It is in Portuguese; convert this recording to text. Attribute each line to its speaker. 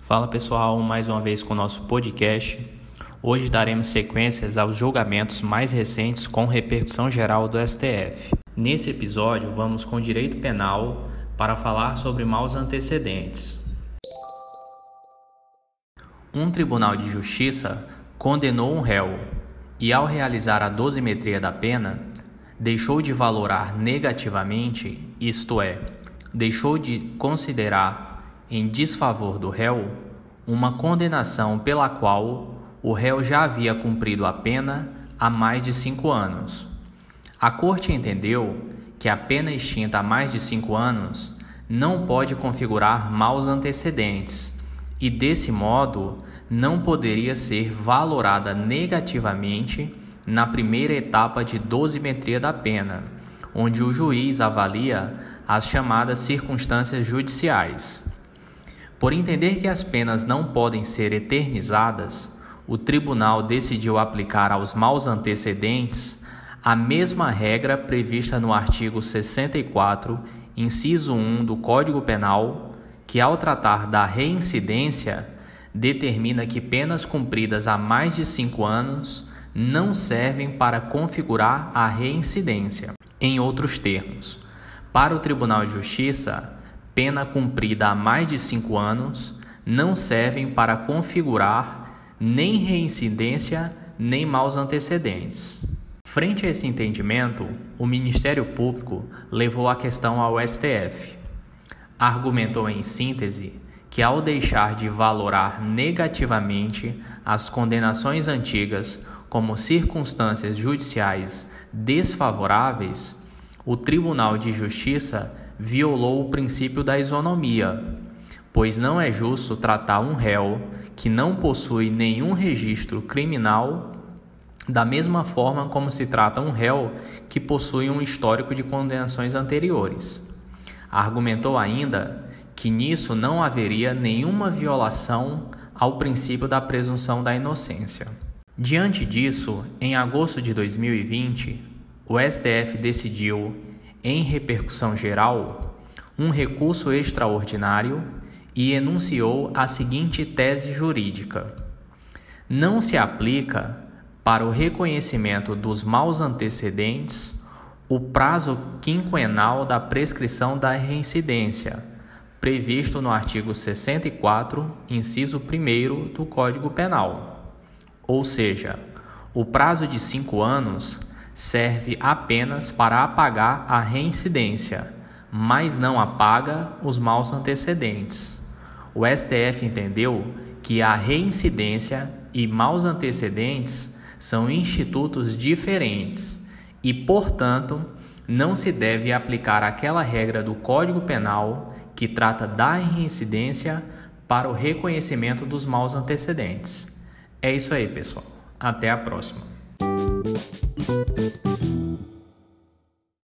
Speaker 1: Fala pessoal, mais uma vez com o nosso podcast. Hoje daremos sequências aos julgamentos mais recentes com repercussão geral do STF. Nesse episódio, vamos com direito penal para falar sobre maus antecedentes. Um tribunal de justiça condenou um réu e, ao realizar a dosimetria da pena, deixou de valorar negativamente, isto é, deixou de considerar em desfavor do réu uma condenação pela qual o réu já havia cumprido a pena há mais de cinco anos. A Corte entendeu que a pena extinta há mais de cinco anos não pode configurar maus antecedentes e, desse modo, não poderia ser valorada negativamente na primeira etapa de dosimetria da pena, onde o juiz avalia as chamadas circunstâncias judiciais. Por entender que as penas não podem ser eternizadas, o tribunal decidiu aplicar aos maus antecedentes a mesma regra prevista no artigo 64, inciso 1 do Código Penal, que, ao tratar da reincidência, determina que penas cumpridas há mais de cinco anos não servem para configurar a reincidência. Em outros termos, para o Tribunal de Justiça, pena cumprida há mais de cinco anos não servem para configurar nem reincidência nem maus antecedentes. Frente a esse entendimento, o Ministério Público levou a questão ao STF. Argumentou em síntese que, ao deixar de valorar negativamente as condenações antigas como circunstâncias judiciais desfavoráveis, o Tribunal de Justiça violou o princípio da isonomia, pois não é justo tratar um réu que não possui nenhum registro criminal da mesma forma como se trata um réu que possui um histórico de condenações anteriores. Argumentou ainda que nisso não haveria nenhuma violação ao princípio da presunção da inocência. Diante disso, em agosto de 2020, o STF decidiu, em repercussão geral, um recurso extraordinário e enunciou a seguinte tese jurídica: Não se aplica para o reconhecimento dos maus antecedentes o prazo quinquenal da prescrição da reincidência, previsto no artigo 64, inciso 1 do Código Penal. Ou seja, o prazo de cinco anos serve apenas para apagar a reincidência, mas não apaga os maus antecedentes. O STF entendeu que a reincidência e maus antecedentes são institutos diferentes e, portanto, não se deve aplicar aquela regra do Código Penal que trata da reincidência para o reconhecimento dos maus antecedentes. É isso aí, pessoal. Até a próxima.